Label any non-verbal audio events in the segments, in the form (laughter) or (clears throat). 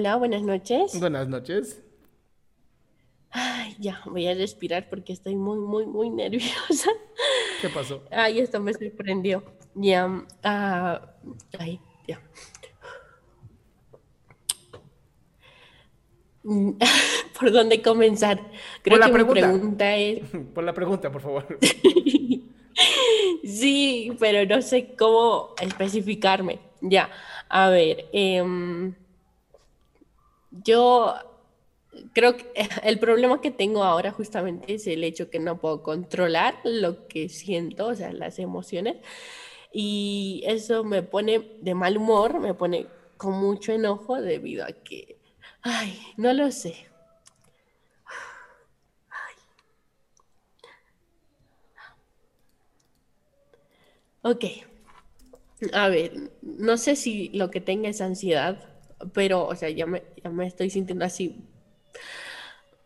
Hola, buenas noches. Buenas noches. Ay, ya, voy a respirar porque estoy muy, muy, muy nerviosa. ¿Qué pasó? Ay, esto me sorprendió. Ya, ah, ay, ya. (laughs) ¿Por dónde comenzar? Creo Por la que mi pregunta. pregunta es... (laughs) Por la pregunta, por favor. (laughs) Sí, pero no sé cómo especificarme. Ya, a ver, em, yo creo que (laughs) el problema que tengo ahora justamente es el hecho que no puedo controlar lo que siento, o sea, las emociones, y eso me pone de mal humor, me pone con mucho enojo debido a que, ay, no lo sé. Ok. A ver, no sé si lo que tenga es ansiedad, pero, o sea, ya me, ya me estoy sintiendo así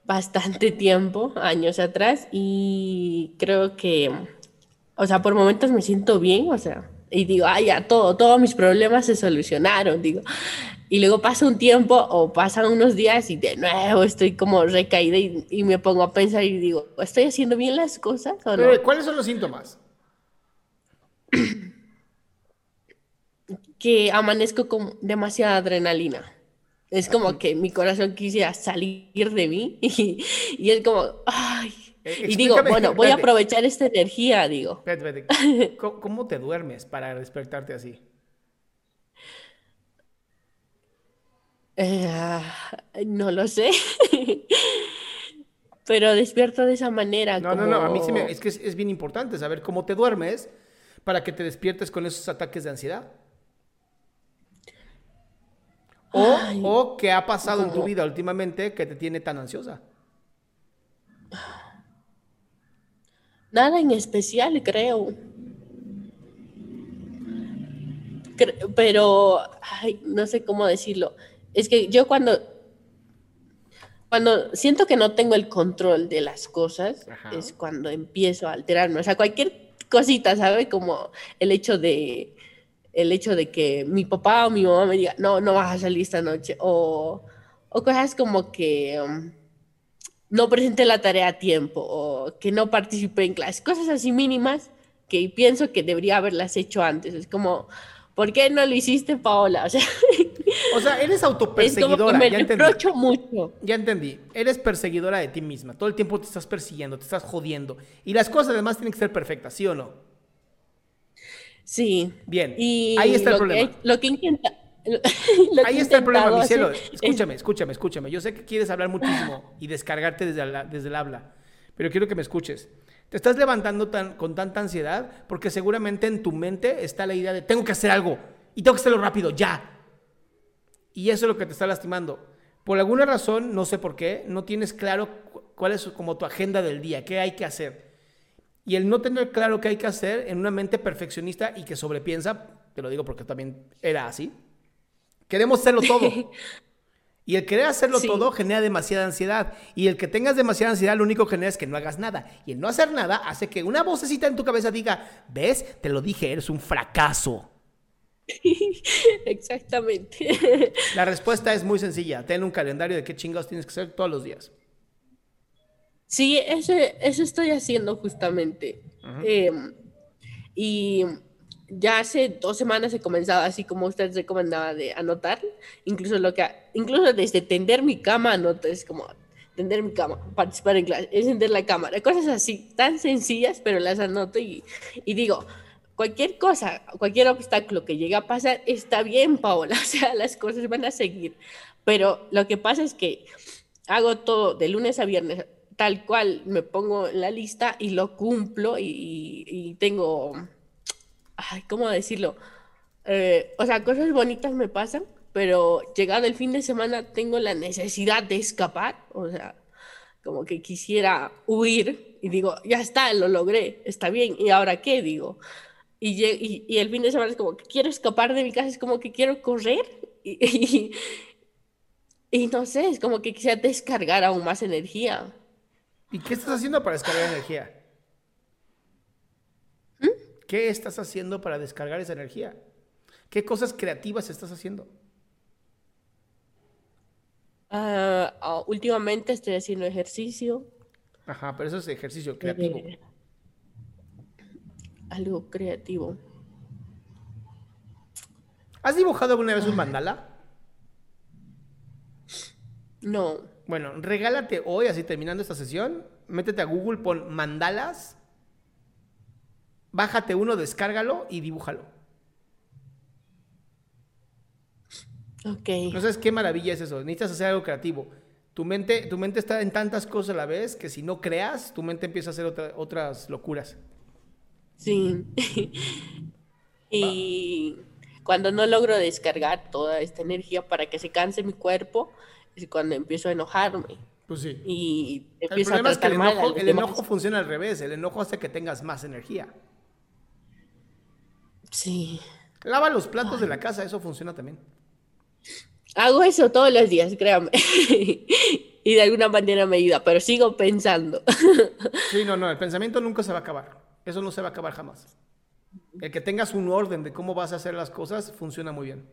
bastante tiempo, (laughs) años atrás, y creo que, o sea, por momentos me siento bien, o sea, y digo, ah, ya, todo, todos mis problemas se solucionaron, digo. Y luego pasa un tiempo o pasan unos días y de nuevo estoy como recaída y, y me pongo a pensar y digo, ¿estoy haciendo bien las cosas o no? ¿Cuáles son los síntomas? (clears throat) que amanezco con demasiada adrenalina. Es como que mi corazón quisiera salir de mí (laughs) y, y es como, ay. Eh, Y digo, bueno, voy a aprovechar esta energía, digo. Espérate, espérate. (laughs) ¿Cómo, cómo te duermes para despertarte así? Eh, no lo sé. (laughs) Pero despierto de esa manera. No, no, no. A mí sí me, es que es, es bien importante saber cómo te duermes para que te despiertes con esos ataques de ansiedad. O, Ay, o qué ha pasado en tu ¿cómo? vida últimamente que te tiene tan ansiosa. Nada en especial, creo. Cre- Pero, ay, no sé cómo decirlo. Es que yo cuando, cuando siento que no tengo el control de las cosas, Ajá. es cuando empiezo a alterarme. O sea, cualquier cosita, ¿sabe? Como el hecho de, el hecho de que mi papá o mi mamá me diga, no, no vas a salir esta noche. O, o cosas como que... um, no presenté la tarea a tiempo o que no participé en clase, cosas así mínimas que pienso que debería haberlas hecho antes. Es como, ¿por qué no lo hiciste, Paola? O sea, O sea, eres (laughs) es como que autoperseguidora. me ya entendí. reprocho mucho. Ya entendí. Eres perseguidora de ti misma. Todo el tiempo te estás persiguiendo, te estás jodiendo. Y las cosas además tienen que ser perfectas, ¿sí o no? Sí. Bien, Y ahí está el problema. Que, lo que intenta... (laughs) lo Ahí está el problema, mi cielo. Escúchame, escúchame, escúchame. Yo sé que quieres hablar muchísimo y descargarte desde, la- desde el habla, pero quiero que me escuches. Te estás levantando tan, con tanta ansiedad porque seguramente en tu mente está la idea de tengo que hacer algo y tengo que hacerlo rápido, ya. Y eso es lo que te está lastimando. Por alguna razón, no sé por qué, no tienes claro cu- cuál es como tu agenda del día, qué hay que hacer. Y el no tener claro qué hay que hacer en una mente perfeccionista y que sobrepiensa, te lo digo porque también era así, queremos hacerlo todo. (laughs) Y el querer hacerlo Sí. todo genera demasiada ansiedad. Y el que tengas demasiada ansiedad, lo único que genera es que no hagas nada. Y el no hacer nada hace que una vocecita en tu cabeza diga, ¿ves? Te lo dije, eres un fracaso. (laughs) Exactamente. La respuesta es muy sencilla. Ten un calendario de qué chingados tienes que hacer todos los días. Sí, eso, eso estoy haciendo justamente. Eh, y ya hace dos semanas he comenzado, así como usted recomendaba, de anotar. Incluso lo que, incluso desde tender mi cama anoto, es como tender mi cama, participar en clase, encender la cámara, cosas así, tan sencillas, pero las anoto y, y digo, cualquier cosa, cualquier obstáculo que llegue a pasar, está bien, Paola, (laughs) o sea, las cosas van a seguir. Pero lo que pasa es que hago todo de lunes a viernes, tal cual me pongo en la lista y lo cumplo y, tengo, ay, ¿cómo decirlo? Eh, o sea, cosas bonitas me pasan, pero llegado el fin de semana tengo la necesidad de escapar, o sea, como que quisiera huir y digo, ya está, lo logré, está bien, ¿y ahora qué? Digo. Y, el fin de semana es como quiero escapar de mi casa, es como que quiero correr (laughs) y, y no sé, es como que quisiera descargar aún más energía. ¿Y qué estás haciendo para descargar energía? ¿Qué estás haciendo para descargar esa energía? ¿Qué cosas creativas estás haciendo? Ah, últimamente estoy haciendo ejercicio, Ajá, pero eso es ejercicio creativo. eh, algo creativo. ¿Has dibujado alguna vez un mandala? No, Bueno, regálate hoy, así terminando esta sesión, métete a Google, pon mandalas, bájate uno, descárgalo y dibújalo. ok. No sabes qué maravilla es eso. Necesitas hacer algo creativo. Tu mente, tu mente está en tantas cosas a la vez que si no creas, tu mente empieza a hacer otra- otras locuras. Sí. (laughs) Y cuando no logro descargar toda esta energía para que se canse mi cuerpo, cuando empiezo a enojarme Pues sí. y El empiezo a problema es que el mal a el enojo funciona al revés. El enojo hace que tengas más energía. Sí. Lava los platos de la casa, eso funciona también. Hago eso todos los días, créame. (laughs) Y de alguna manera me ayuda, pero sigo pensando. (laughs) Sí, no, no, el pensamiento nunca se va a acabar. Eso no se va a acabar jamás. El que tengas un orden de cómo vas a hacer las cosas funciona muy bien.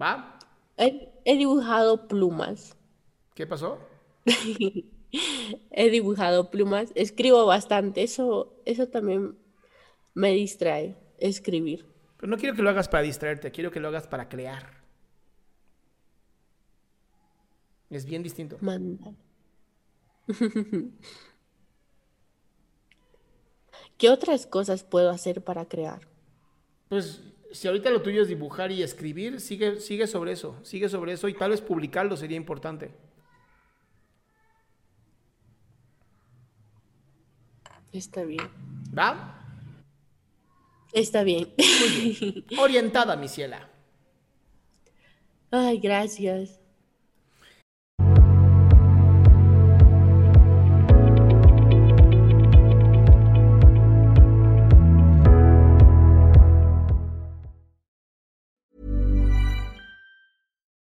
¿Va? He, he dibujado plumas. ¿Qué pasó? (laughs) He dibujado plumas. Escribo bastante. Eso, eso también me distrae, escribir. Pero no quiero que lo hagas para distraerte, quiero que lo hagas para crear. Es bien distinto. Mandar. (laughs) ¿Qué otras cosas puedo hacer para crear? Pues si ahorita lo tuyo es dibujar y escribir, sigue, sigue sobre eso, sigue sobre eso y tal vez publicarlo sería importante. Está bien. ¿Va? Está bien. (laughs) Orientada, mi ciela. Ay, gracias.